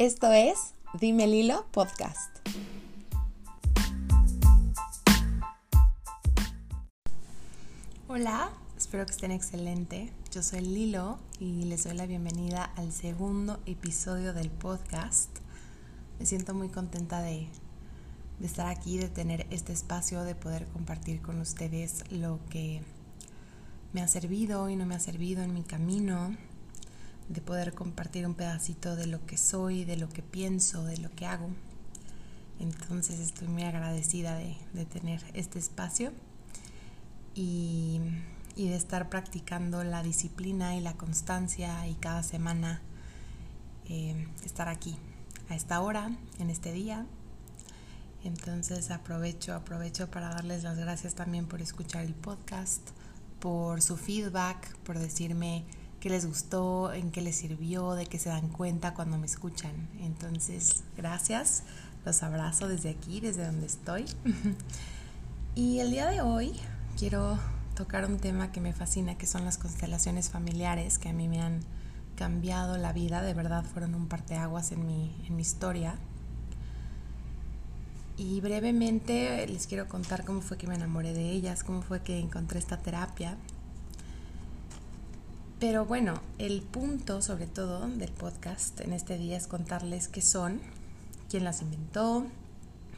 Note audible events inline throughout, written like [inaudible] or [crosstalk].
Esto es Dime Lilo Podcast. Hola, espero que estén excelente. Yo soy Lilo y les doy la bienvenida al segundo episodio del podcast. Me siento muy contenta de estar aquí, de tener este espacio, de poder compartir con ustedes lo que me ha servido y no me ha servido en mi camino, de poder compartir un pedacito de lo que soy, de lo que pienso, de lo que hago. Entonces estoy muy agradecida de, tener este espacio y, de estar practicando la disciplina y la constancia y cada semana eh, estar aquí a esta hora, en este día. Entonces aprovecho, aprovecho para darles las gracias también por escuchar el podcast, por su feedback, por decirme qué les gustó, en qué les sirvió, de qué se dan cuenta cuando me escuchan. Entonces, gracias, los abrazo desde aquí, desde donde estoy. [laughs] y el día de hoy quiero tocar un tema que me fascina, que son las constelaciones familiares, que a mí me han cambiado la vida, de verdad fueron un parteaguas en mi, en mi historia. Y brevemente les quiero contar cómo fue que me enamoré de ellas, cómo fue que encontré esta terapia pero bueno, el punto sobre todo del podcast en este día es contarles qué son, quién las inventó,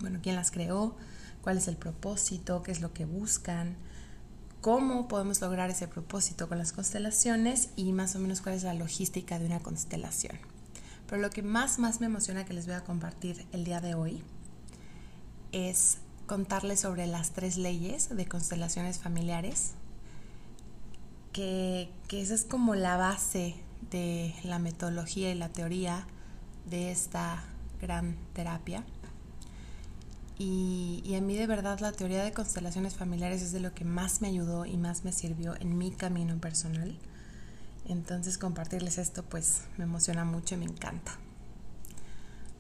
bueno, quién las creó, cuál es el propósito, qué es lo que buscan, cómo podemos lograr ese propósito con las constelaciones y más o menos cuál es la logística de una constelación. Pero lo que más, más me emociona que les voy a compartir el día de hoy es contarles sobre las tres leyes de constelaciones familiares que, esa es como la base de la metodología y la teoría de esta gran terapia. Y, y, a mí de verdad la teoría de constelaciones familiares es de lo que más me ayudó y más me sirvió en mi camino personal. Entonces compartirles esto pues me emociona mucho y me encanta.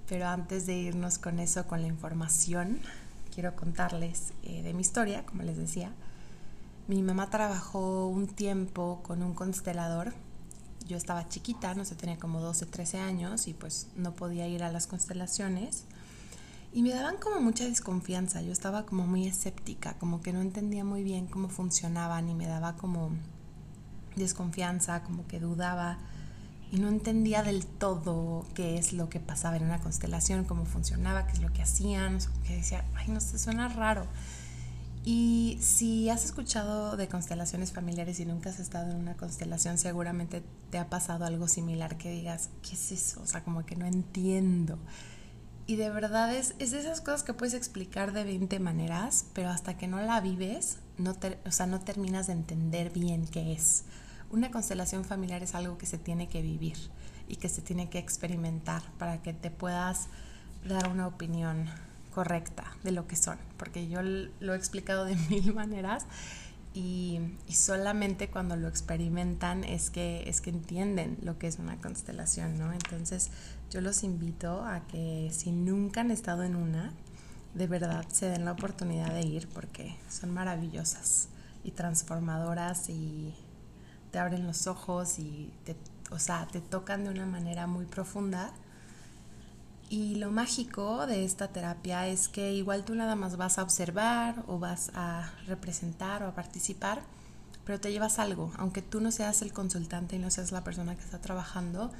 Pero antes de irnos con eso, con la información, quiero contarles eh, de mi historia, como les decía. Mi mamá trabajó un tiempo con un constelador. Yo estaba chiquita, no sé, tenía como 12, 13 años y pues no podía ir a las constelaciones. Y me daban como mucha desconfianza, yo estaba como muy escéptica, como que no entendía muy bien cómo funcionaban y me daba como desconfianza, como que dudaba y no entendía del todo qué es lo que pasaba en una constelación, cómo funcionaba, qué es lo que hacían, que decía, ay, no sé, suena raro. Y si has escuchado de constelaciones familiares y nunca has estado en una constelación, seguramente te ha pasado algo similar que digas, ¿qué es eso? O sea, como que no entiendo. Y de verdad es, es de esas cosas que puedes explicar de 20 maneras, pero hasta que no la vives, no o sea, no terminas de entender bien qué es. Una constelación familiar es algo que se tiene que vivir y que se tiene que experimentar para que te puedas dar una opinión correcta de lo que son, porque yo lo he explicado de [laughs] mil maneras y, solamente cuando lo experimentan es que, es que entienden lo que es una constelación, ¿no? Entonces yo los invito a que si nunca han estado en una, de verdad se den la oportunidad de ir porque son maravillosas y transformadoras y te abren los ojos y o sea, te tocan de una manera muy profunda y lo mágico de esta terapia es que igual tú nada más vas a observar o vas a representar o a participar, pero te llevas algo, aunque tú no seas el consultante y no seas la persona que está trabajando,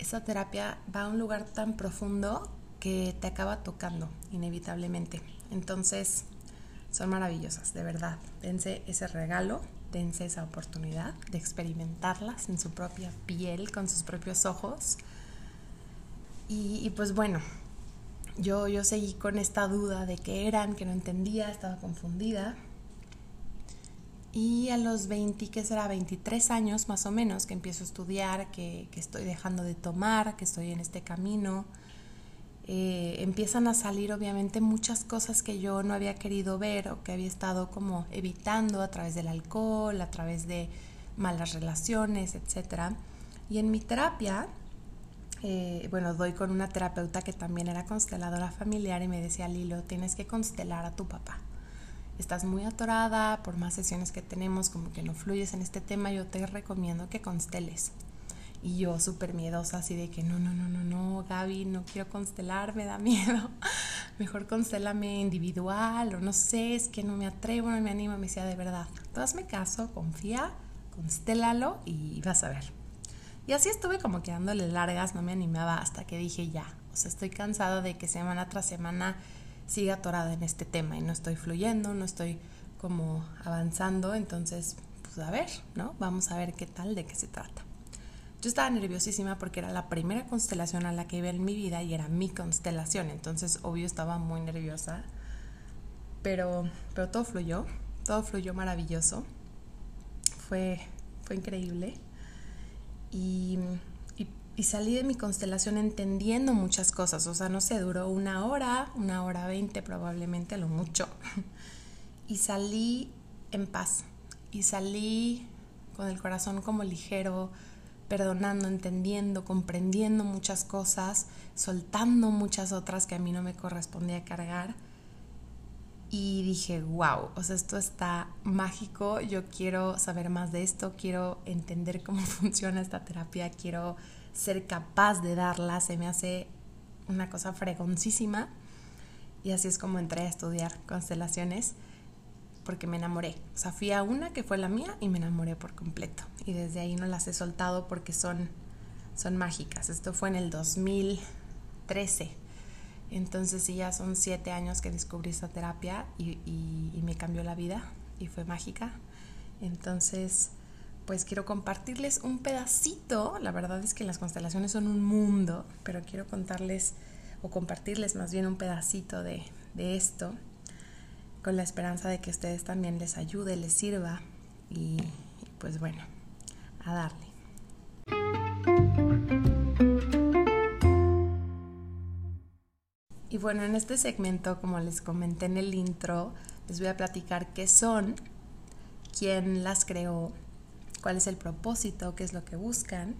esa terapia va a un lugar tan profundo que te acaba tocando inevitablemente. Entonces, son maravillosas, de verdad. Dense ese regalo, dense esa oportunidad de experimentarlas en su propia piel, con sus propios ojos y, pues bueno, yo, yo seguí con esta duda de qué eran, que no entendía, estaba confundida. Y a los 20, ¿qué será? 23 años más o menos que empiezo a estudiar, que, que estoy dejando de tomar, que estoy en este camino, eh, empiezan a salir obviamente muchas cosas que yo no había querido ver o que había estado como evitando a través del alcohol, a través de malas relaciones, etc. Y en mi terapia eh, bueno, doy con una terapeuta que también era consteladora familiar y me decía, Lilo, tienes que constelar a tu papá. Estás muy atorada por más sesiones que tenemos, como que no fluyes en este tema, yo te recomiendo que consteles. Y yo súper miedosa, así de que no, no, no, no, no, Gaby, no quiero constelar, me da [laughs] miedo. Mejor constélame individual o no sé, es que no me atrevo, no me animo. Me decía, de verdad, tú hazme caso, confía, constélalo y vas a ver. Y así estuve como quedándole largas, no me animaba hasta que dije ya. O sea, estoy cansada de que semana tras semana siga atorada en este tema y no estoy fluyendo, no estoy como avanzando. Entonces, pues a ver, ¿no? Vamos a ver qué tal, de qué se trata. Yo estaba nerviosísima porque era la primera constelación a la que iba en mi vida y era mi constelación. Entonces, obvio, estaba muy nerviosa. Pero, pero todo fluyó, todo fluyó maravilloso. Fue, fue increíble. Y, salí de mi constelación entendiendo muchas cosas. O sea, no sé, duró una hora, una hora veinte probablemente, lo mucho. [laughs] Y salí en paz. Y salí con el corazón como ligero, perdonando, entendiendo, comprendiendo muchas cosas, soltando muchas otras que a mí no me correspondía cargar. Y dije, wow, o sea, esto está mágico, yo quiero saber más de esto, quiero entender cómo [laughs] funciona esta terapia, quiero ser capaz de darla, se me hace una cosa fregoncísima. Y así es como entré a estudiar constelaciones porque me enamoré. O sea, fui a una que fue la mía y me enamoré por completo. Y desde ahí no las he soltado porque son, son mágicas. Esto fue en el 2013. Entonces sí, ya son siete años que descubrí esta terapia y, me cambió la vida y fue mágica. Entonces, pues quiero compartirles un pedacito. La verdad es que las constelaciones son un mundo, pero quiero contarles o compartirles más bien un pedacito de, de esto con la esperanza de que ustedes también les ayude, les sirva y pues bueno, a darle. Bueno, en este segmento, como les comenté en el intro, les voy a platicar qué son, quién las creó, cuál es el propósito, qué es lo que buscan,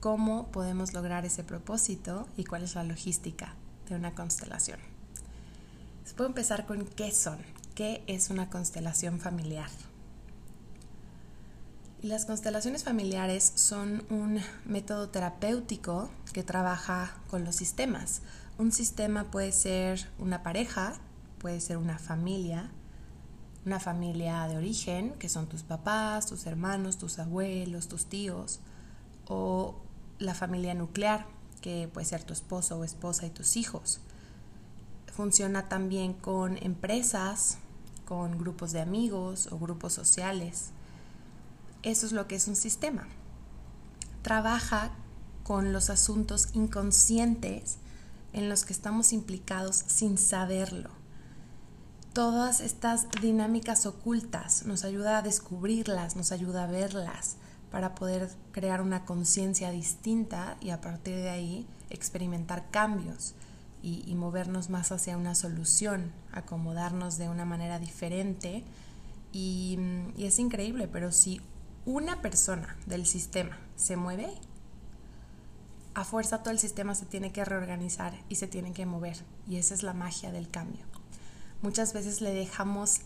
cómo podemos lograr ese propósito y cuál es la logística de una constelación. Les puedo empezar con qué son, qué es una constelación familiar. Las constelaciones familiares son un método terapéutico que trabaja con los sistemas. Un sistema puede ser una pareja, puede ser una familia, una familia de origen, que son tus papás, tus hermanos, tus abuelos, tus tíos, o la familia nuclear, que puede ser tu esposo o esposa y tus hijos. Funciona también con empresas, con grupos de amigos o grupos sociales. Eso es lo que es un sistema. Trabaja con los asuntos inconscientes en los que estamos implicados sin saberlo. Todas estas dinámicas ocultas nos ayuda a descubrirlas, nos ayuda a verlas para poder crear una conciencia distinta y a partir de ahí experimentar cambios y, movernos más hacia una solución, acomodarnos de una manera diferente. Y, y es increíble, pero si una persona del sistema se mueve, a fuerza todo el sistema se tiene que reorganizar y se tiene que mover. Y esa es la magia del cambio. Muchas veces le dejamos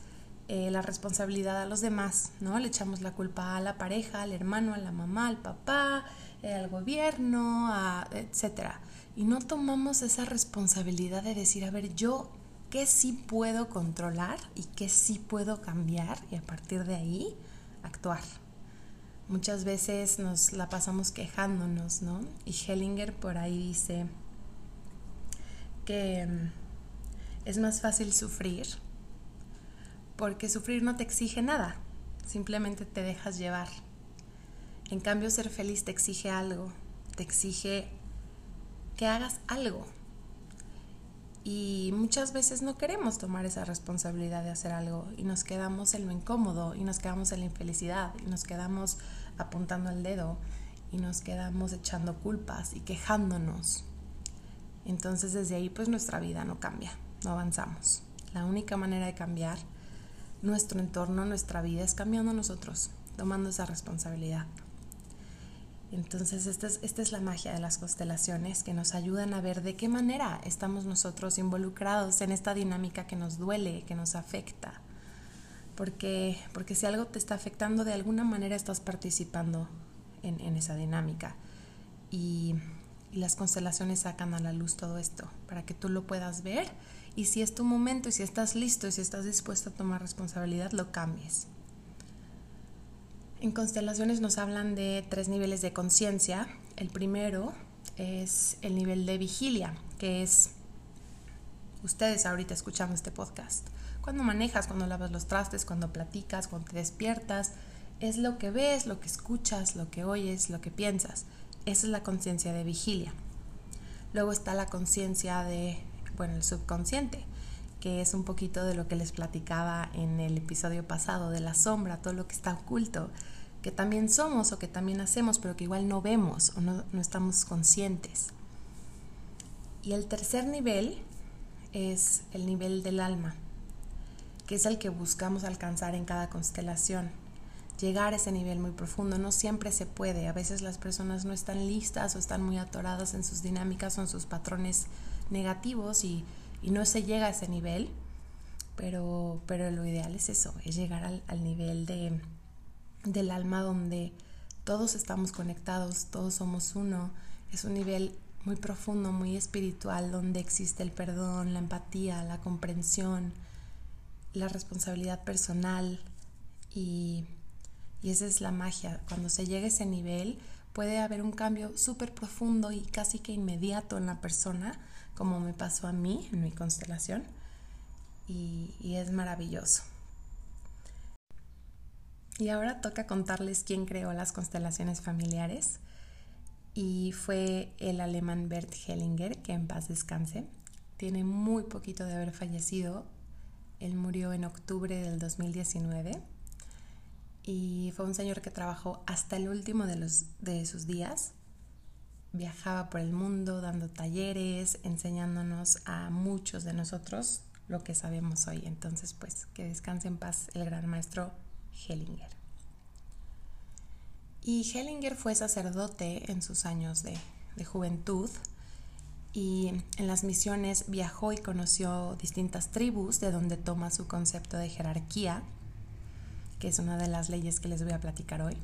eh, la responsabilidad a los demás, ¿no? Le echamos la culpa a la pareja, al hermano, a la mamá, al papá, eh, al gobierno, a, etcétera y no tomamos esa responsabilidad de decir, a ver, yo qué sí puedo controlar y qué sí puedo cambiar y a partir de ahí actuar. Muchas veces nos la pasamos quejándonos, ¿no? Y Hellinger por ahí dice que mm, es más fácil sufrir porque sufrir no te exige nada, simplemente te dejas llevar. En cambio, ser feliz te exige algo, te exige que hagas algo. Y muchas veces no queremos tomar esa responsabilidad de hacer algo y nos quedamos en lo incómodo y nos quedamos en la infelicidad y nos quedamos apuntando el dedo y nos quedamos echando culpas y quejándonos. Entonces desde ahí pues nuestra vida no cambia, no avanzamos. La única manera de cambiar nuestro entorno, nuestra vida es cambiando nosotros, tomando esa responsabilidad. Entonces, esta es, esta es la magia de las constelaciones que nos ayudan a ver de qué manera estamos nosotros involucrados en esta dinámica que nos duele, que nos afecta. Porque, porque si algo te está afectando, de alguna manera estás participando en, en esa dinámica. y, y las constelaciones sacan a la luz todo esto para que tú lo puedas ver y si es tu momento y si estás listo y si estás dispuesto a tomar responsabilidad, lo cambies. En constelaciones nos hablan de tres niveles de conciencia. El primero es el nivel de vigilia, que es ustedes ahorita escuchando este podcast. Cuando manejas, cuando lavas los trastes, cuando platicas, cuando te despiertas, es lo que ves, lo que escuchas, lo que oyes, lo que piensas. Esa es la conciencia de vigilia. Luego está la conciencia de bueno, el subconsciente, que es un poquito de lo que les platicaba en el episodio pasado, de la sombra, todo lo que está oculto, que también somos o que también hacemos, pero que igual no vemos o no, no estamos conscientes. Y el tercer nivel es el nivel del alma, que es el que buscamos alcanzar en cada constelación. Llegar a ese nivel muy profundo no siempre se puede. A veces las personas no están listas o están muy atoradas en sus dinámicas o en sus patrones negativos y, no se llega a ese nivel, pero, pero lo ideal es eso, es llegar al, nivel de, del alma donde todos estamos conectados, todos somos uno, es un nivel muy profundo, muy espiritual, donde existe el perdón, la empatía, la comprensión, la responsabilidad personal y, y esa es la magia. Cuando se llega a ese nivel puede haber un cambio súper profundo y casi que inmediato en la persona como me pasó a mí en mi constelación y, es maravilloso. Y ahora toca contarles quién creó las constelaciones familiares y fue el alemán Bert Hellinger, que en paz descanse. Tiene muy poquito de haber fallecido. Él murió en octubre del 2019 y fue un señor que trabajó hasta el último de, sus días viajaba por el mundo dando talleres, enseñándonos a muchos de nosotros lo que sabemos hoy. Entonces, pues, que descanse en paz el gran maestro Hellinger. Y Hellinger fue sacerdote en sus años de, de juventud y en las misiones viajó y conoció distintas tribus de donde toma su concepto de jerarquía, que es una de las leyes que les voy a platicar hoy.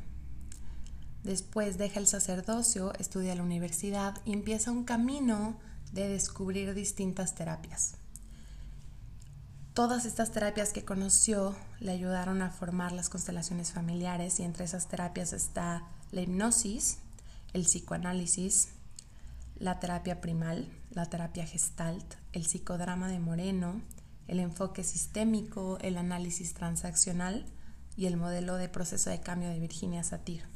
Después deja el sacerdocio, estudia la universidad y empieza un camino de descubrir distintas terapias. Todas estas terapias que conoció le ayudaron a formar las constelaciones familiares y entre esas terapias está la hipnosis, el psicoanálisis, la terapia primal, la terapia gestalt, el psicodrama de Moreno, el enfoque sistémico, el análisis transaccional y el modelo de proceso de cambio de Virginia Satir.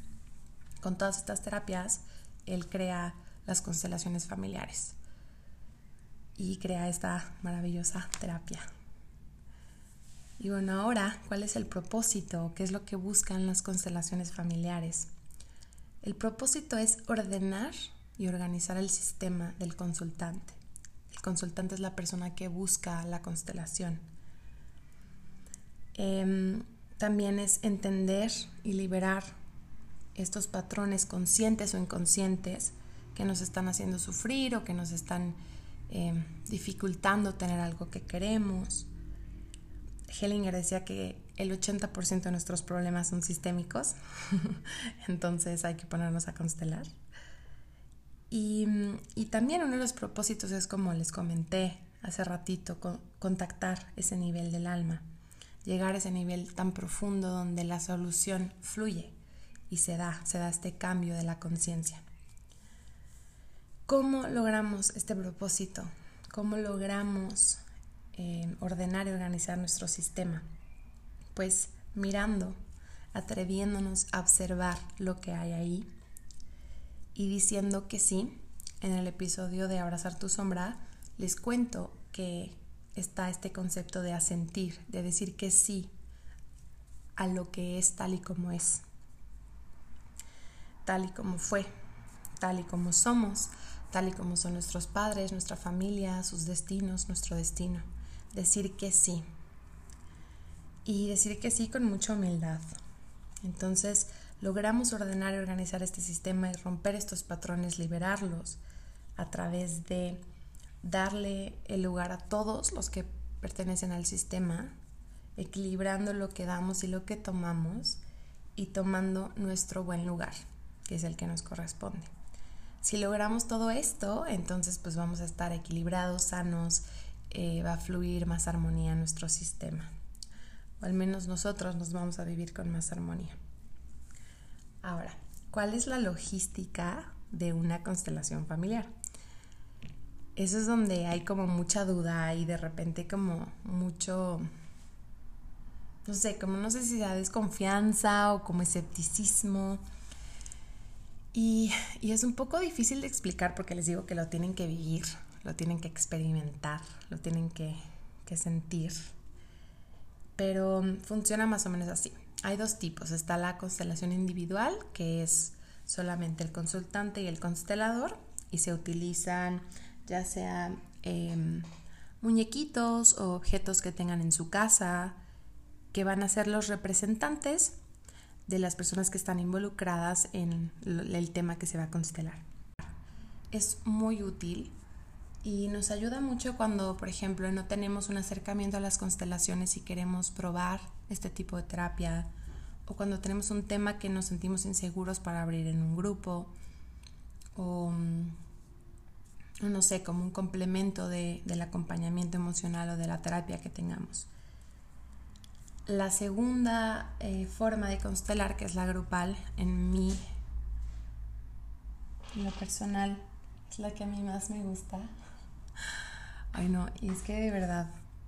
Con todas estas terapias, él crea las constelaciones familiares y crea esta maravillosa terapia. Y bueno, ahora, ¿cuál es el propósito? ¿Qué es lo que buscan las constelaciones familiares? El propósito es ordenar y organizar el sistema del consultante. El consultante es la persona que busca la constelación. Em, también es entender y liberar estos patrones conscientes o inconscientes que nos están haciendo sufrir o que nos están eh, dificultando tener algo que queremos. Hellinger decía que el 80% de nuestros problemas son sistémicos, [laughs] entonces hay que ponernos a constelar. Y, y, también uno de los propósitos es, como les comenté hace ratito, contactar ese nivel del alma, llegar a ese nivel tan profundo donde la solución fluye y se da, se da este cambio de la conciencia. ¿Cómo logramos este propósito? ¿Cómo logramos eh, ordenar y organizar nuestro sistema? Pues mirando, atreviéndonos a observar lo que hay ahí y diciendo que sí. En el episodio de Abrazar tu sombra les cuento que está este concepto de asentir, de decir que sí a lo que es tal y como es tal y como fue, tal y como somos, tal y como son nuestros padres, nuestra familia, sus destinos, nuestro destino. Decir que sí. Y decir que sí con mucha humildad. Entonces logramos ordenar y organizar este sistema y romper estos patrones, liberarlos a través de darle el lugar a todos los que pertenecen al sistema, equilibrando lo que damos y lo que tomamos y tomando nuestro buen lugar que es el que nos corresponde. Si logramos todo esto, entonces pues vamos a estar equilibrados, sanos, eh, va a fluir más armonía en nuestro sistema. O al menos nosotros nos vamos a vivir con más armonía. Ahora, ¿cuál es la logística de una constelación familiar? Eso es donde hay como mucha duda y de repente como mucho, no sé, como no sé si sea desconfianza o como escepticismo. Y, es un poco difícil de explicar porque les digo que lo tienen que vivir, lo tienen que experimentar, lo tienen que, sentir. Pero funciona más o menos así. Hay dos tipos. Está la constelación individual, que es solamente el consultante y el constelador, y se utilizan ya sea em, muñequitos o objetos que tengan en su casa, que van a ser los representantes de las personas que están involucradas en el tema que se va a constelar. Es muy útil y nos ayuda mucho cuando, por ejemplo, no tenemos un acercamiento a las constelaciones y queremos probar este tipo de terapia o cuando tenemos un tema que nos sentimos inseguros para abrir en un grupo o no sé, como un complemento del acompañamiento emocional o de la terapia que tengamos. La segunda eh, forma de constelar, que es la grupal, en mí, en lo personal, es la que a mí más me gusta. Ay no, y es que de verdad,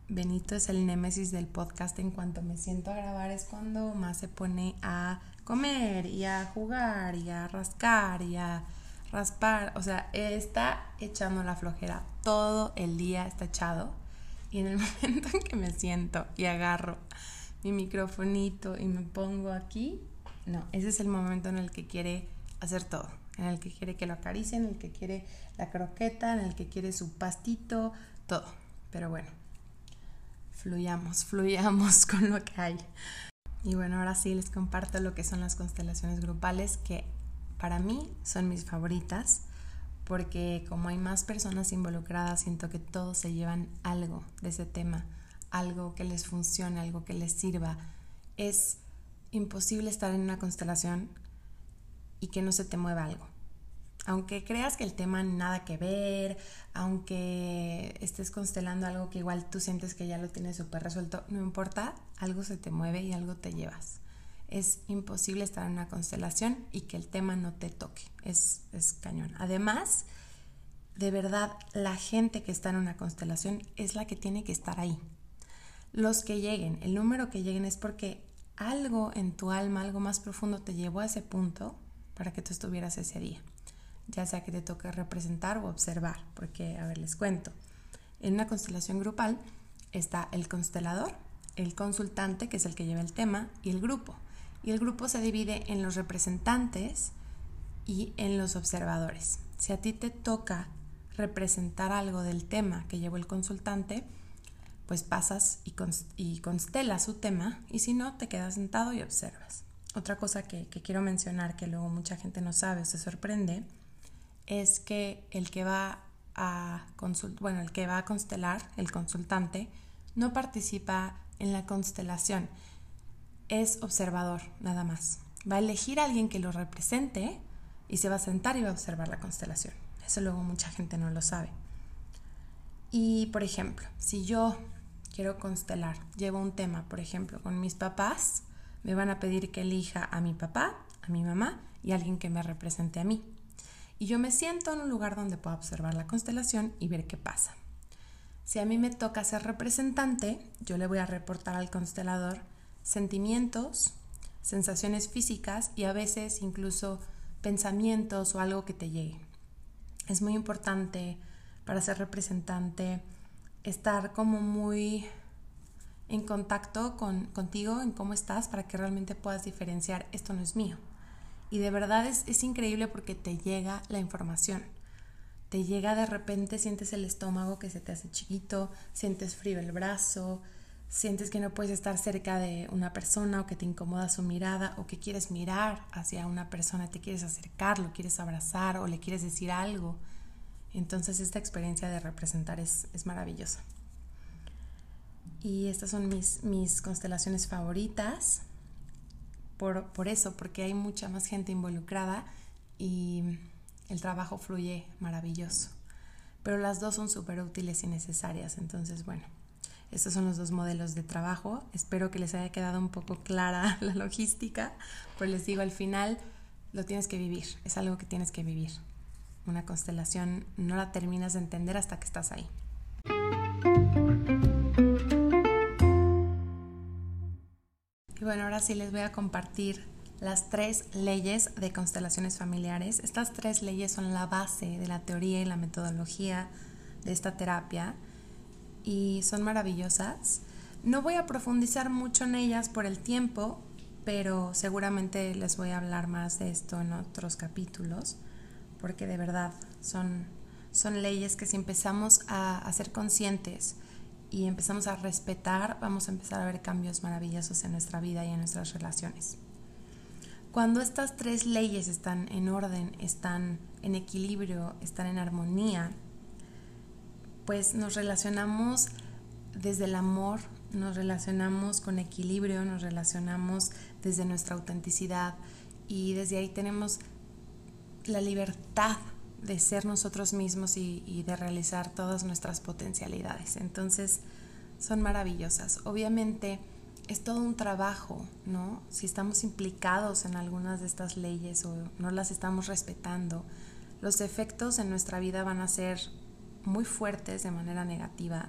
Benito es el némesis del podcast. En cuanto me siento a grabar es cuando más se pone a comer y a jugar y a rascar y a raspar, o sea, está echando la flojera todo el día, está echado. Y en el [laughs] momento en que me siento y agarro mi microfonito y me pongo aquí, no, ese es el momento en el que quiere hacer todo, en el que quiere que lo acaricien, en el que quiere la croqueta, en el que quiere su pastito, todo. Pero bueno, fluyamos, fluyamos [laughs] con lo que hay. Y bueno, ahora sí les comparto lo que son las constelaciones grupales que para mí son mis favoritas porque como hay más personas involucradas, siento que todos se llevan algo de ese tema, algo que les funcione, algo que les sirva. Es imposible estar en una constelación y que no se te mueva algo. Aunque creas que el tema nada que ver, aunque estés constelando algo que igual tú sientes que ya lo tienes súper resuelto, no importa, algo se te mueve y algo te llevas es imposible estar en una constelación y que el tema no te toque. Es, es cañón. Además, de verdad, la gente que está en una constelación es la que tiene que estar ahí. Los que lleguen, el número que lleguen es porque algo en tu alma, algo más profundo te llevó a ese punto para que tú estuvieras ese día. Ya sea que te toque representar o observar, porque, a ver, les cuento. En una constelación grupal está el constelador, el consultante, que es el que lleva el tema, y el grupo y el grupo se divide en los representantes y en los observadores. Si a ti te toca representar algo del tema que llevó el consultante, pues pasas y, constelas su tema y si no, te quedas sentado y observas. Otra cosa que, quiero mencionar que luego mucha gente no sabe o se sorprende es que el que va a bueno, el que va a constelar, el consultante, no participa en la constelación es observador, nada más. Va a elegir a alguien que lo represente y se va a sentar y va a observar la constelación. Eso luego mucha gente no lo sabe. Y, por ejemplo, si yo quiero constelar, llevo un tema, por ejemplo, con mis papás, me van a pedir que elija a mi papá, a mi mamá y alguien que me represente a mí. Y yo me siento en un lugar donde pueda observar la constelación y ver qué pasa. Si a mí me toca ser representante, yo le voy a reportar al constelador sentimientos, sensaciones físicas y a veces incluso pensamientos o algo que te llegue. Es muy importante para ser representante estar como muy en contacto con, contigo, en cómo estás, para que realmente puedas diferenciar esto no es mío. Y de verdad es, es increíble porque te llega la información. Te llega de repente, sientes el estómago que se te hace chiquito, sientes frío el brazo, sientes que no puedes estar cerca de una persona o que te incomoda su mirada o que quieres mirar hacia una persona, te quieres acercar, lo quieres abrazar o le quieres decir algo. Entonces esta experiencia de representar es, maravillosa. Y estas son mis, mis constelaciones favoritas por, por, eso, porque hay mucha más gente involucrada y el trabajo fluye maravilloso. Pero las dos son súper útiles y necesarias. Entonces, bueno, estos son los dos modelos de trabajo. Espero que les haya quedado un poco clara [laughs] la logística, pero les digo, al final lo tienes que vivir, es algo que tienes que vivir. Una constelación no la terminas de entender hasta que estás ahí. Y bueno, ahora sí les voy a compartir las tres leyes de constelaciones familiares. Estas tres leyes son la base de la teoría y la metodología de esta terapia y son maravillosas. No voy a profundizar mucho en ellas por el tiempo, pero seguramente les voy a hablar más de esto en otros capítulos, porque de verdad son, son leyes que si empezamos a, a ser conscientes y empezamos a respetar, vamos a empezar a ver cambios maravillosos en nuestra vida y en nuestras relaciones. Cuando estas tres leyes están en orden, están en equilibrio, están en armonía, pues nos relacionamos desde el amor, nos relacionamos con equilibrio, nos relacionamos desde nuestra autenticidad y desde ahí tenemos la libertad de ser nosotros mismos y, de realizar todas nuestras potencialidades. Entonces, son maravillosas. Obviamente, es todo un trabajo, ¿no? Si estamos implicados en algunas de estas leyes o no las estamos respetando, los efectos en nuestra vida van a ser muy fuertes de manera negativa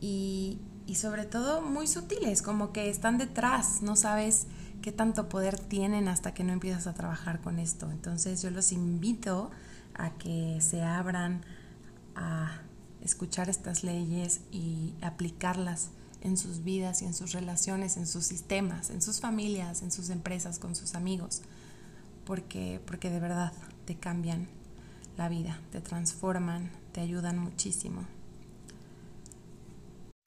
y, y sobre todo muy sutiles, como que están detrás, no sabes qué tanto poder tienen hasta que no empiezas a trabajar con esto. Entonces yo los invito a que se abran a escuchar estas leyes y aplicarlas en sus vidas y en sus relaciones, en sus sistemas, en sus familias, en sus empresas, con sus amigos, porque, porque de verdad te cambian la vida, te transforman, te ayudan muchísimo.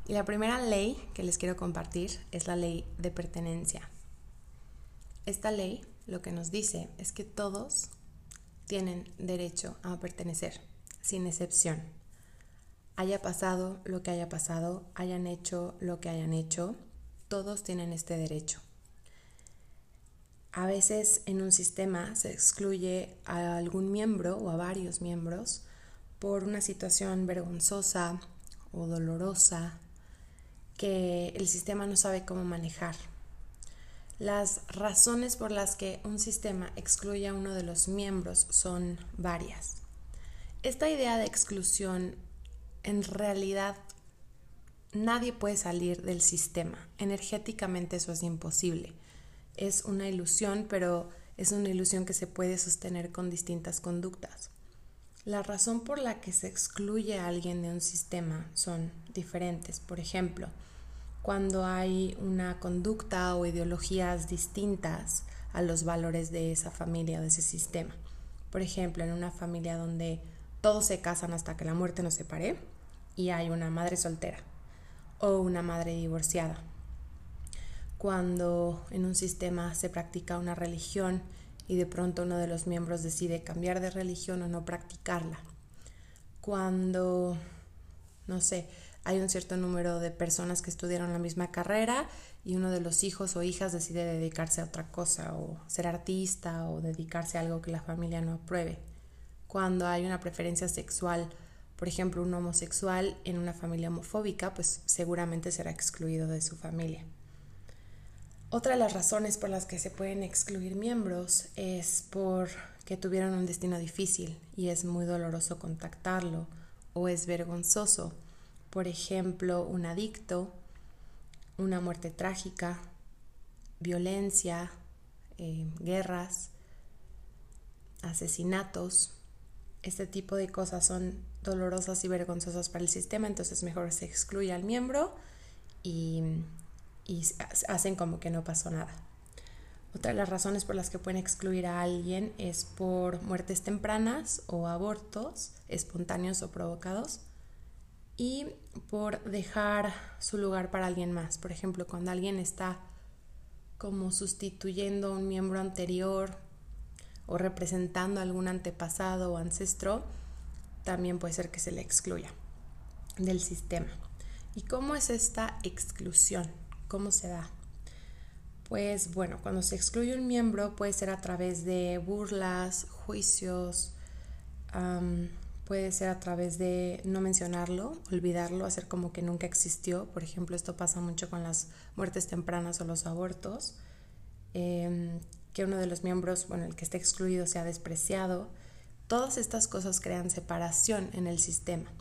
Y la primera ley que les quiero compartir es la ley de pertenencia. Esta ley lo que nos dice es que todos tienen derecho a pertenecer, sin excepción. Haya pasado lo que haya pasado, hayan hecho lo que hayan hecho, todos tienen este derecho. A veces en un sistema se excluye a algún miembro o a varios miembros por una situación vergonzosa o dolorosa que el sistema no sabe cómo manejar. Las razones por las que un sistema excluye a uno de los miembros son varias. Esta idea de exclusión en realidad nadie puede salir del sistema. Energéticamente eso es imposible. Es una ilusión, pero es una ilusión que se puede sostener con distintas conductas. La razón por la que se excluye a alguien de un sistema son diferentes. Por ejemplo, cuando hay una conducta o ideologías distintas a los valores de esa familia o de ese sistema. Por ejemplo, en una familia donde todos se casan hasta que la muerte nos separe y hay una madre soltera o una madre divorciada. Cuando en un sistema se practica una religión y de pronto uno de los miembros decide cambiar de religión o no practicarla. Cuando, no sé, hay un cierto número de personas que estudiaron la misma carrera y uno de los hijos o hijas decide dedicarse a otra cosa o ser artista o dedicarse a algo que la familia no apruebe. Cuando hay una preferencia sexual, por ejemplo, un homosexual en una familia homofóbica, pues seguramente será excluido de su familia. Otra de las razones por las que se pueden excluir miembros es porque tuvieron un destino difícil y es muy doloroso contactarlo o es vergonzoso por ejemplo, un adicto, una muerte trágica, violencia, eh, guerras, asesinatos. Este tipo de cosas son dolorosas y vergonzosas para el sistema, entonces mejor se excluye al miembro y, y hacen como que no pasó nada. Otra de las razones por las que pueden excluir a alguien es por muertes tempranas o abortos espontáneos o provocados y por dejar su lugar para alguien más. Por ejemplo, cuando alguien está como sustituyendo a un miembro anterior o representando a algún antepasado o ancestro, también puede ser que se le excluya del sistema. ¿Y cómo es esta exclusión? ¿Cómo se da? Pues bueno, cuando se excluye un miembro puede ser a través de burlas, juicios, puede ser a través de no mencionarlo, olvidarlo, hacer como que nunca existió. Por ejemplo, esto pasa mucho con las muertes tempranas o los abortos. Em, que uno de los miembros, bueno, el que esté excluido sea despreciado. Todas estas cosas crean separación en el sistema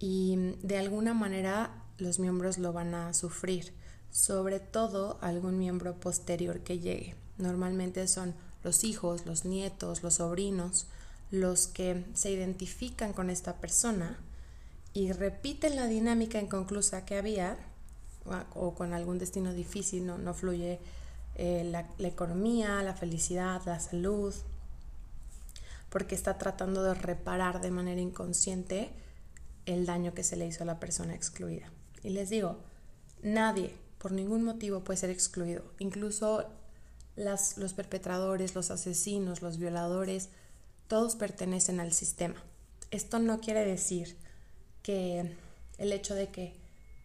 y de alguna manera los miembros lo van a sufrir, sobre todo algún miembro posterior que llegue. Normalmente son los hijos, los nietos, los sobrinos, los que se identifican con esta persona y repiten la dinámica inconclusa que había o con algún destino difícil, no, no fluye eh, la, la economía, la felicidad, la salud, porque está tratando de reparar de manera inconsciente el daño que se le hizo a la persona excluida. Y les digo, nadie por ningún motivo puede ser excluido, incluso las, los perpetradores, los asesinos, los violadores, todos pertenecen al sistema. Esto no quiere decir que el hecho de que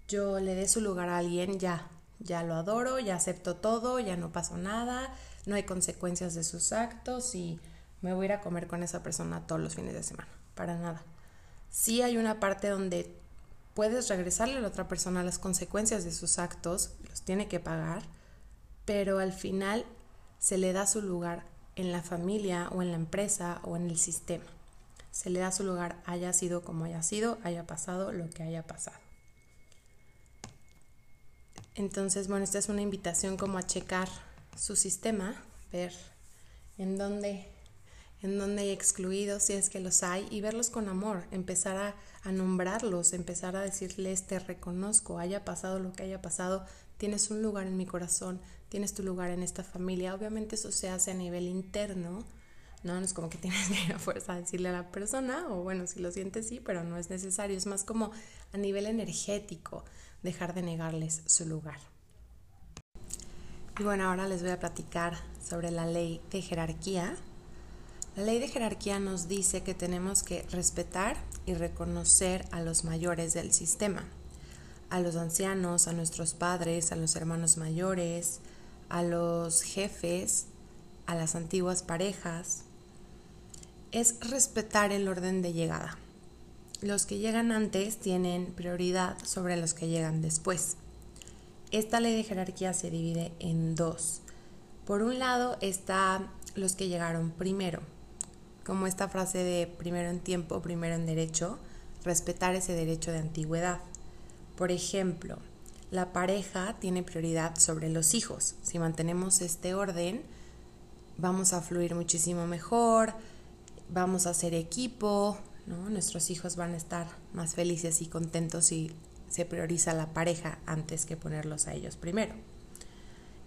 yo le dé su lugar a alguien ya ya lo adoro, ya acepto todo, ya no pasó nada, no hay consecuencias de sus actos y me voy a ir a comer con esa persona todos los fines de semana, para nada. Sí hay una parte donde puedes regresarle a la otra persona las consecuencias de sus actos, los tiene que pagar, pero al final se le da su lugar en la familia o en la empresa o en el sistema. Se le da su lugar, haya sido como haya sido, haya pasado lo que haya pasado. Entonces, bueno, esta es una invitación como a checar su sistema, ver en dónde, en dónde hay excluidos, si es que los hay, y verlos con amor, empezar a, a nombrarlos, empezar a decirles, te reconozco, haya pasado lo que haya pasado, tienes un lugar en mi corazón, tienes tu lugar en esta familia. Obviamente eso se hace a nivel interno, ¿no? Es como que [laughs] tienes que ir a fuerza a decirle a la persona, o bueno, si lo sientes sí, pero no es necesario, es más como a nivel energético dejar de negarles su lugar. Y bueno, ahora les voy a platicar sobre la ley de jerarquía. La ley de jerarquía nos dice que tenemos que respetar y reconocer a los mayores del sistema, a los ancianos, a nuestros padres, a los hermanos mayores, a los jefes, a las antiguas parejas. Es respetar el orden de llegada los que llegan antes tienen prioridad sobre los que llegan después. Esta ley de jerarquía se divide en dos. Por un lado está los que llegaron primero, como esta frase de primero en tiempo, primero en derecho, respetar ese derecho de antigüedad. Por ejemplo, la pareja tiene prioridad sobre los hijos. Si mantenemos este orden, vamos a fluir muchísimo mejor, vamos a ser equipo, Nuestros hijos van a estar más felices y contentos si se prioriza la pareja antes que ponerlos a ellos primero.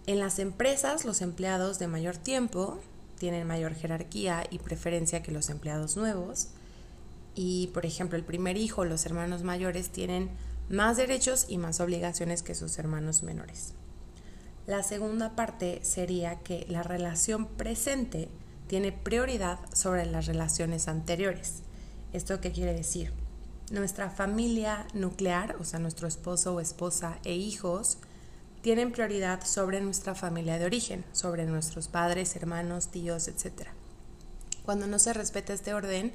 En las empresas, los empleados de mayor tiempo tienen mayor jerarquía y preferencia que los empleados nuevos. Y, por ejemplo, el primer hijo, los hermanos mayores, tienen más derechos y más obligaciones que sus hermanos menores. La segunda parte sería que la relación presente tiene prioridad sobre las relaciones anteriores. ¿Esto qué quiere decir? Nuestra familia nuclear, o sea, nuestro esposo o esposa e hijos, tienen prioridad sobre nuestra familia de origen, sobre nuestros padres, hermanos, tíos, etc. Cuando no se respeta este orden,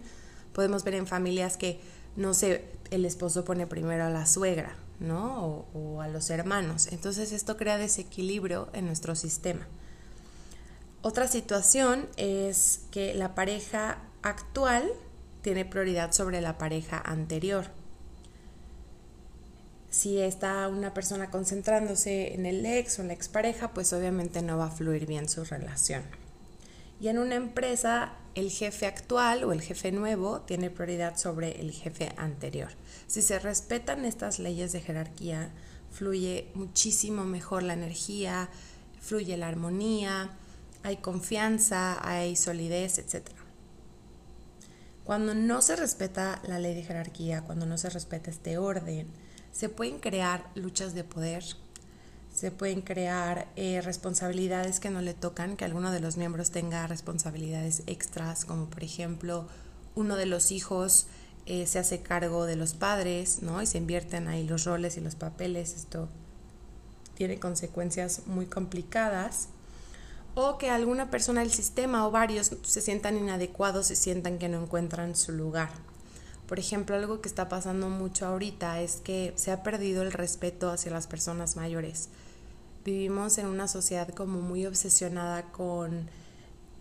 podemos ver en familias que, no sé, el esposo pone primero a la suegra, ¿no? O, o a los hermanos. Entonces esto crea desequilibrio en nuestro sistema. Otra situación es que la pareja actual tiene prioridad sobre la pareja anterior. Si está una persona concentrándose en el ex o la expareja, pues obviamente no va a fluir bien su relación. Y en una empresa, el jefe actual o el jefe nuevo tiene prioridad sobre el jefe anterior. Si se respetan estas leyes de jerarquía, fluye muchísimo mejor la energía, fluye la armonía, hay confianza, hay solidez, etc. Cuando no se respeta la ley de jerarquía, cuando no se respeta este orden, se pueden crear luchas de poder, se pueden crear eh, responsabilidades que no le tocan, que alguno de los miembros tenga responsabilidades extras, como por ejemplo uno de los hijos eh, se hace cargo de los padres, ¿no? Y se invierten ahí los roles y los papeles. Esto tiene consecuencias muy complicadas. O que alguna persona del sistema o varios se sientan inadecuados y sientan que no encuentran su lugar. Por ejemplo, algo que está pasando mucho ahorita es que se ha perdido el respeto hacia las personas mayores. Vivimos en una sociedad como muy obsesionada con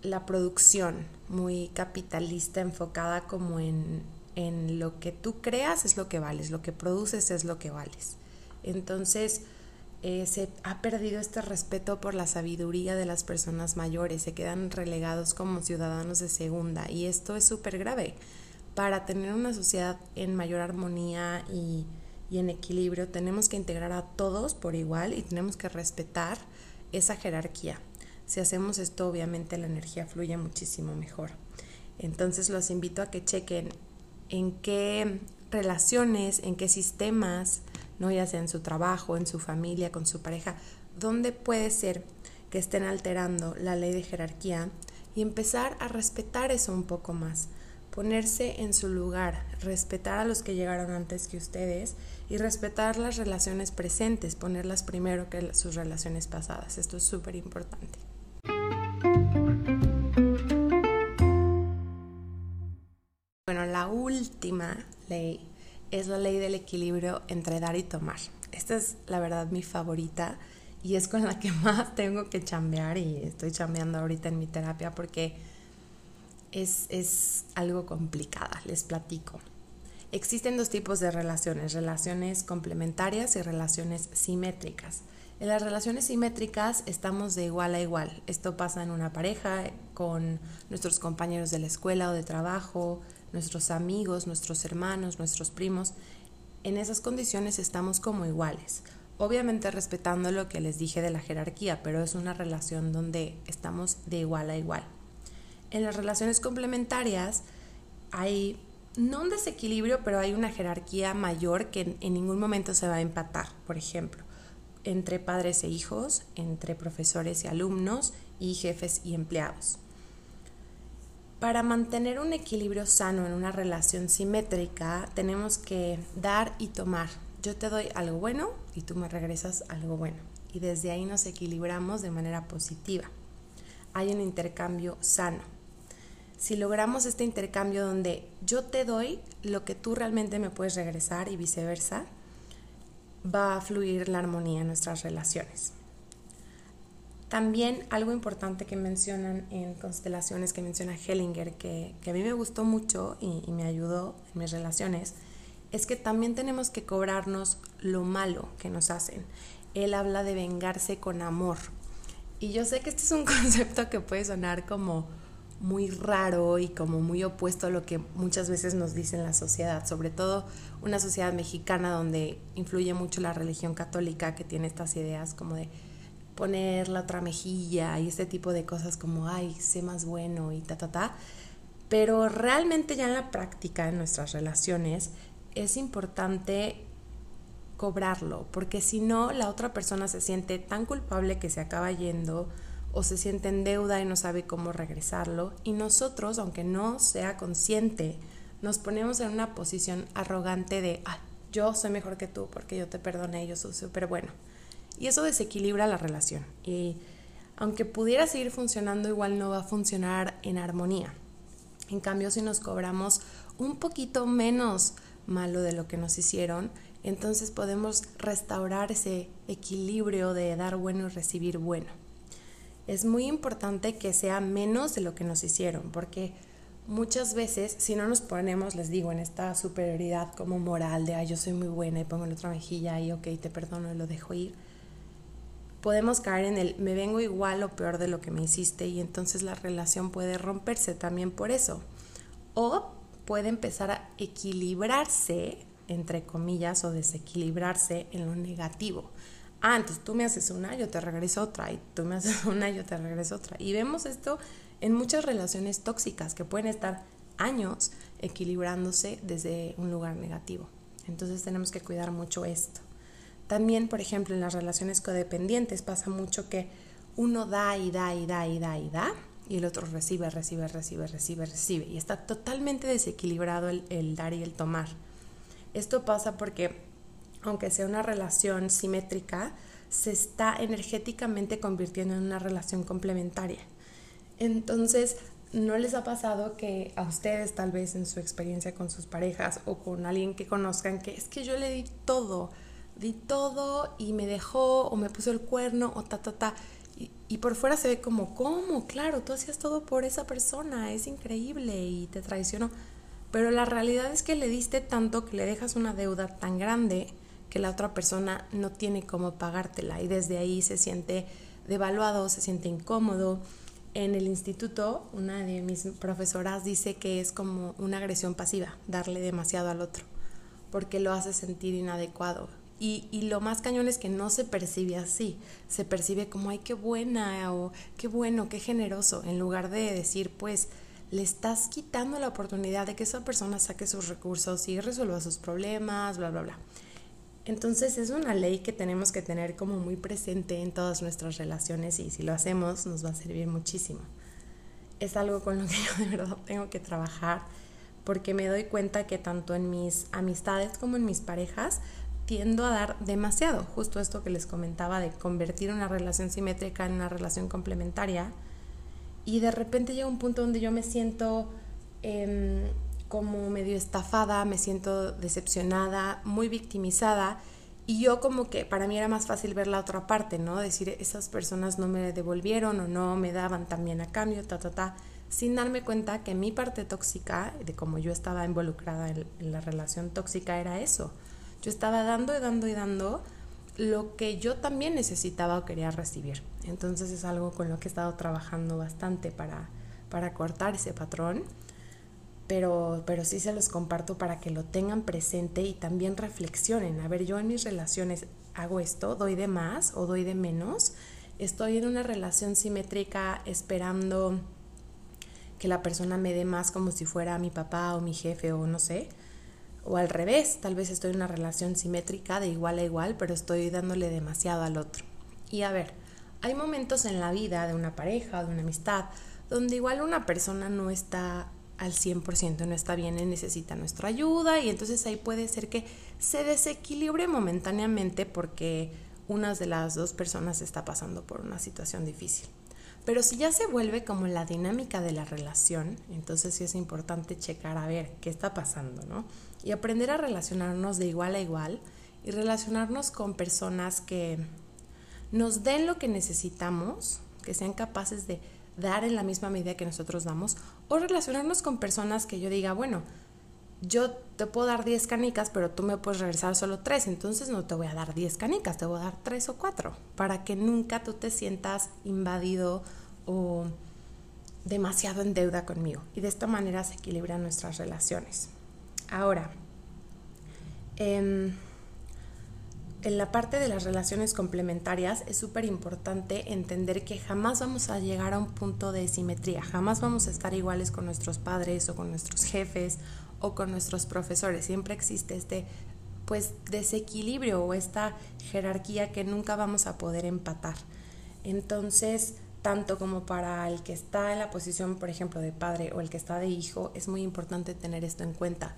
la producción, muy capitalista, enfocada como en, en lo que tú creas es lo que vales, lo que produces es lo que vales. Entonces, eh, se ha perdido este respeto por la sabiduría de las personas mayores, se quedan relegados como ciudadanos de segunda y esto es súper grave. Para tener una sociedad en mayor armonía y, y en equilibrio tenemos que integrar a todos por igual y tenemos que respetar esa jerarquía. Si hacemos esto, obviamente la energía fluye muchísimo mejor. Entonces los invito a que chequen en qué relaciones, en qué sistemas, no ya sea en su trabajo, en su familia, con su pareja, dónde puede ser que estén alterando la ley de jerarquía y empezar a respetar eso un poco más, ponerse en su lugar, respetar a los que llegaron antes que ustedes y respetar las relaciones presentes, ponerlas primero que sus relaciones pasadas. Esto es súper importante. Bueno, la última ley es la ley del equilibrio entre dar y tomar. Esta es la verdad mi favorita y es con la que [laughs] más tengo que chambear y estoy chambeando ahorita en mi terapia porque es, es algo complicada, les platico. Existen dos tipos de relaciones, relaciones complementarias y relaciones simétricas. En las relaciones simétricas estamos de igual a igual. Esto pasa en una pareja, con nuestros compañeros de la escuela o de trabajo, nuestros amigos, nuestros hermanos, nuestros primos. En esas condiciones estamos como iguales. Obviamente respetando lo que les dije de la jerarquía, pero es una relación donde estamos de igual a igual. En las relaciones complementarias hay no un desequilibrio, pero hay una jerarquía mayor que en, ningún momento se va a empatar, por ejemplo entre padres e hijos, entre profesores y alumnos y jefes y empleados. Para mantener un equilibrio sano en una relación simétrica tenemos que dar y tomar. Yo te doy algo bueno y tú me regresas algo bueno. Y desde ahí nos equilibramos de manera positiva. Hay un intercambio sano. Si logramos este intercambio donde yo te doy lo que tú realmente me puedes regresar y viceversa, va a fluir la armonía en nuestras relaciones. También algo importante que mencionan en constelaciones, que menciona Hellinger, que, a mí me gustó mucho y, y, me ayudó en mis relaciones, es que también tenemos que cobrarnos lo malo que nos hacen. Él habla de vengarse con amor. Y yo sé que este es un [laughs] concepto que puede sonar como muy raro y como muy opuesto a lo que muchas veces nos dice la sociedad, sobre todo una sociedad mexicana donde influye mucho la religión católica que tiene estas ideas como de poner la otra mejilla y este tipo de cosas como, ay, sé más bueno y ta, ta, ta. Pero realmente ya en la práctica, en nuestras relaciones, es importante cobrarlo, porque si no, la otra persona se siente tan culpable que se acaba yendo o se siente en deuda y no sabe cómo regresarlo. Y nosotros, aunque no sea consciente, nos ponemos en una posición arrogante de, ah, yo soy mejor que tú porque yo te perdoné, yo soy súper bueno. Y eso desequilibra la relación. Y aunque pudiera seguir funcionando, igual no va a funcionar en armonía. En cambio, si nos cobramos un poquito menos malo de lo que nos hicieron, entonces podemos restaurar ese equilibrio de dar bueno y recibir bueno es muy importante que sea menos de lo que nos hicieron, porque muchas veces si no nos ponemos, les digo, en esta superioridad como moral de, ay, yo soy muy buena y pongo la otra mejilla y ok, te perdono y lo dejo ir, podemos caer en el, me vengo igual o peor de lo que me hiciste y entonces la relación puede romperse también por eso. O puede empezar a equilibrarse, entre comillas, o desequilibrarse en lo negativo ah, tú me haces una, yo te regreso otra, y tú me haces [laughs] una, yo te regreso otra. Y vemos esto en muchas relaciones tóxicas que pueden estar años equilibrándose desde un lugar negativo. Entonces tenemos que cuidar mucho esto. También, por ejemplo, en las relaciones codependientes pasa mucho que uno da y da y da y da y da y el otro recibe, recibe, recibe, recibe, recibe. Y está totalmente desequilibrado el dar y el tomar. Esto pasa porque aunque sea una relación simétrica, se está energéticamente convirtiendo en una relación complementaria. Entonces, ¿no les ha pasado que a ustedes tal vez en su experiencia con sus parejas o con alguien que conozcan que es que yo le di todo, di todo y me dejó o me puso el cuerno o ta, ta, ta? Y, por fuera se ve como, ¿cómo? Claro, tú hacías todo por esa persona, es increíble y te traicionó. Pero la realidad es que le diste tanto que le dejas una deuda tan grande que la otra persona no tiene cómo pagártela y desde ahí se siente devaluado, se siente incómodo. En el instituto, una de mis profesoras dice que es como una agresión pasiva, darle demasiado al otro, porque lo hace sentir inadecuado. Y, y, lo más cañón es que no se percibe así, se percibe como, ay, qué buena o qué bueno, qué generoso, en lugar de decir, pues, le estás quitando la oportunidad de que esa persona saque sus recursos y resuelva sus problemas, bla, bla, bla. Entonces es una ley que tenemos que tener como muy presente en todas nuestras relaciones y si lo hacemos nos va a servir muchísimo. Es algo con lo que [laughs] yo de verdad tengo que trabajar porque me doy cuenta que tanto en mis amistades como en mis parejas tiendo a dar demasiado, justo esto que les comentaba de convertir una relación simétrica en una relación complementaria y de repente llega un punto donde yo me siento em, como medio estafada, me siento decepcionada, muy victimizada. Y yo como que para mí era más fácil ver la otra parte, ¿no? Decir, esas personas no me devolvieron o no me daban también a cambio, ta, ta, ta, sin darme cuenta que mi parte tóxica, de cómo yo estaba involucrada en, en la relación tóxica, era eso. Yo estaba dando y dando y dando lo que yo también necesitaba o quería recibir. Entonces es algo con lo que he estado trabajando bastante para, para cortar ese patrón, pero, pero sí se los comparto para que lo tengan presente y también reflexionen. A ver, yo en mis relaciones hago esto, doy de más o doy de menos. Estoy en una relación simétrica esperando que la persona me dé más como si fuera mi papá o mi jefe o no sé o al revés, tal vez estoy en una relación simétrica de igual a igual, pero estoy dándole demasiado al otro. Y a ver, hay momentos en la vida de una pareja, de una amistad, donde igual una persona no está al 100%, no está bien y necesita nuestra ayuda y entonces ahí puede ser que se desequilibre momentáneamente porque una de las dos personas está pasando por una situación difícil. Pero si ya se vuelve como la dinámica de la relación, entonces sí es importante checar a ver qué está pasando, ¿no? Y aprender a relacionarnos de igual a igual y relacionarnos con personas que nos den lo que necesitamos, que sean capaces de dar en la misma medida que nosotros damos, o relacionarnos con personas que yo diga, bueno, yo te puedo dar 10 canicas, pero tú me puedes regresar solo 3, entonces no te voy a dar 10 canicas, te voy a dar 3 o 4, para que nunca tú te sientas invadido o demasiado en deuda conmigo. Y de esta manera se equilibran nuestras relaciones. Ahora, em, en la parte de las relaciones complementarias es súper importante entender que jamás vamos a llegar a un punto de simetría, jamás vamos a estar iguales con nuestros padres o con nuestros jefes o con nuestros profesores. Siempre existe este pues desequilibrio o esta jerarquía que nunca vamos a poder empatar. Entonces, tanto como para el que está en la posición, por ejemplo, de padre o el que está de hijo, es muy importante tener esto en cuenta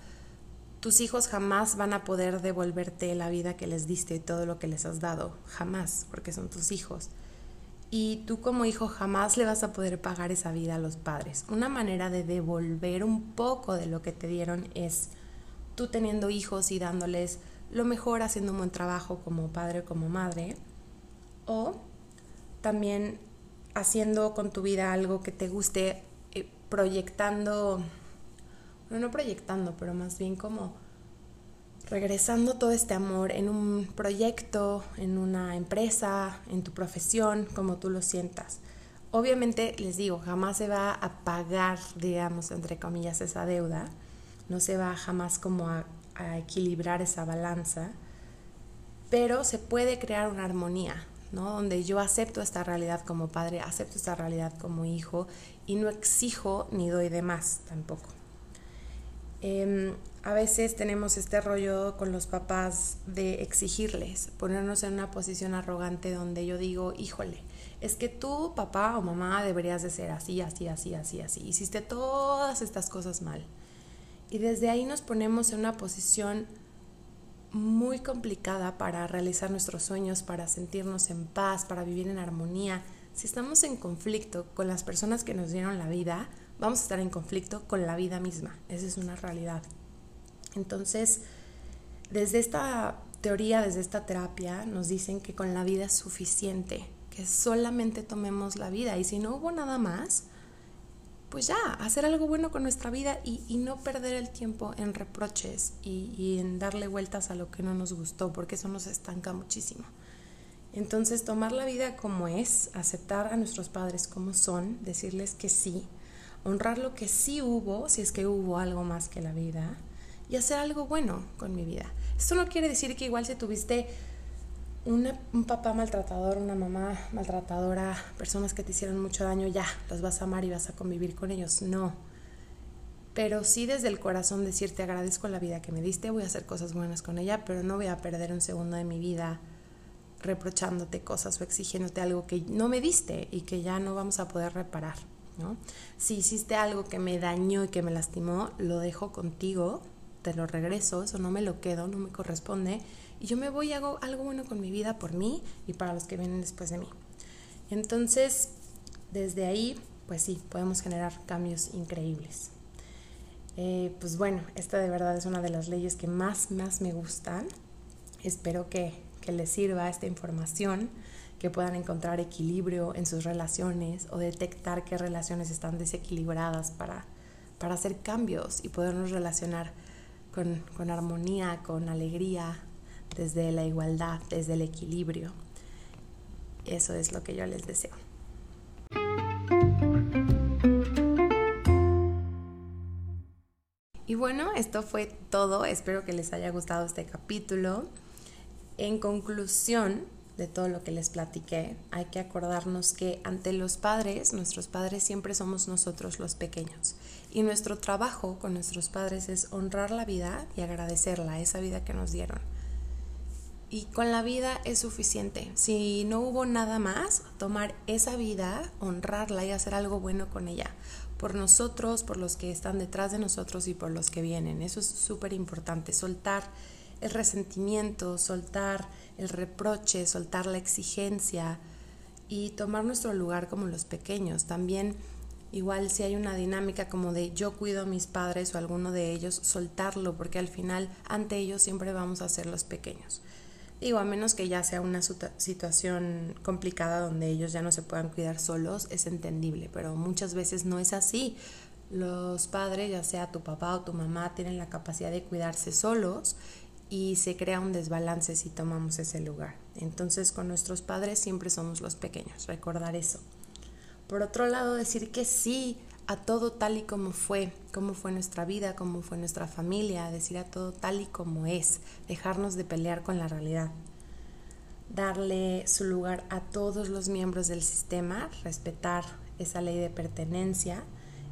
tus hijos jamás van a poder devolverte la vida que les diste y todo lo que les has dado, jamás, porque son tus hijos. Y tú como hijo jamás le vas a poder pagar esa vida a los padres. Una manera de devolver un poco de lo que te dieron es tú teniendo hijos y dándoles lo mejor, haciendo un buen trabajo como padre o como madre. O también haciendo con tu vida algo que te guste, eh, proyectando no proyectando, pero más bien como regresando todo este amor en un proyecto, en una empresa, en tu profesión, como tú lo sientas. Obviamente, les digo, jamás se va a pagar, digamos, entre comillas, esa deuda, no se va jamás como a, a equilibrar esa balanza, pero se puede crear una armonía, ¿no? Donde yo acepto esta realidad como padre, acepto esta realidad como hijo y no exijo ni doy de más tampoco. Em, a veces tenemos este rollo con los papás de exigirles, ponernos en una posición arrogante donde yo digo, híjole, es que tú, papá o mamá, deberías de ser así, así, así, así, así. Hiciste todas estas cosas mal. Y desde ahí nos ponemos en una posición muy complicada para realizar nuestros sueños, para sentirnos en paz, para vivir en armonía. Si estamos en conflicto con las personas que nos dieron la vida, vamos a estar en conflicto con la vida misma. Esa es una realidad. Entonces, desde esta teoría, desde esta terapia, nos dicen que con la vida es suficiente, que solamente tomemos la vida y si no hubo nada más, pues ya, hacer algo bueno con nuestra vida y, no perder el tiempo en reproches y, y, en darle vueltas a lo que no nos gustó, porque eso nos estanca muchísimo. Entonces, tomar la vida como es, aceptar a nuestros padres como son, decirles que sí, honrar lo que sí hubo, si es que hubo algo más que la vida, y hacer algo bueno con mi vida. Esto no quiere decir que igual si tuviste un papá maltratador, una mamá maltratadora, personas que te hicieron mucho daño, ya, los vas a amar y vas a convivir con ellos. No. Pero sí desde el corazón decirte agradezco la vida que me diste, voy a hacer cosas buenas con ella, pero no voy a perder un segundo de mi vida reprochándote cosas o exigiéndote algo que no me diste y que ya no vamos a poder reparar. Si hiciste algo que me dañó y que me lastimó, lo dejo contigo, te lo regreso, eso no me lo quedo, no me corresponde y yo me voy y hago algo bueno con mi vida por mí y para los que vienen después de mí. Entonces, desde ahí, pues sí, podemos generar cambios increíbles. Eh, pues bueno, esta de verdad es una de las leyes que más, más me gustan. Espero que, que les sirva esta información, que puedan encontrar equilibrio en sus relaciones o detectar qué relaciones están desequilibradas para, para hacer cambios y podernos relacionar con, con armonía, con alegría, desde la igualdad, desde el equilibrio. Eso es lo que yo les deseo. Y bueno, esto fue todo. Espero que les haya gustado este capítulo. En conclusión de todo lo que les platiqué, hay que acordarnos que ante los padres, nuestros padres siempre somos nosotros los pequeños. Y nuestro trabajo con nuestros padres es honrar la vida y agradecerla, esa vida que nos dieron y con la vida es suficiente. Si no hubo nada más, tomar esa vida, honrarla y hacer algo bueno con ella. Por nosotros, por los que están detrás de nosotros y por los que vienen. Eso es súper importante. Soltar el resentimiento, soltar el reproche, soltar la exigencia y tomar nuestro lugar como los pequeños. También igual si hay una dinámica como de yo cuido a mis padres o alguno de ellos, soltarlo porque al final ante ellos siempre vamos a ser los pequeños. Digo, a menos que ya sea una situación complicada donde ellos ya no se puedan cuidar solos, es entendible, pero muchas veces no es así. Los padres, ya sea tu papá o tu mamá, tienen la capacidad de cuidarse solos y se crea un desbalance si tomamos ese lugar. Entonces con nuestros padres siempre somos los pequeños, recordar eso. Por otro lado, decir que sí a todo tal y como fue, cómo fue nuestra vida, cómo fue nuestra familia, decir a todo tal y como es, dejarnos de pelear con la realidad, darle su lugar a todos los miembros del sistema, respetar esa ley de pertenencia,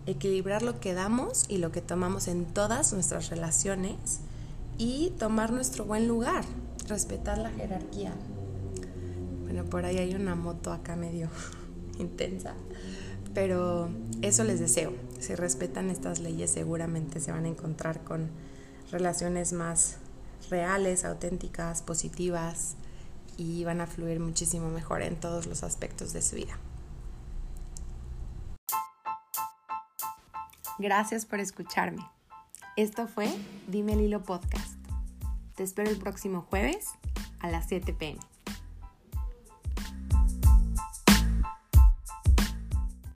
equilibrar lo que damos y lo que tomamos en todas nuestras relaciones y tomar nuestro buen lugar, respetar la jerarquía. Bueno, por ahí hay una moto acá medio [laughs] intensa. Pero eso les deseo. Si respetan estas leyes seguramente se van a encontrar con relaciones más reales, auténticas, positivas y van a fluir muchísimo mejor en todos los aspectos de su vida. Gracias por escucharme. Esto fue Dime el Hilo Podcast. Te espero el próximo jueves a las 7 pm.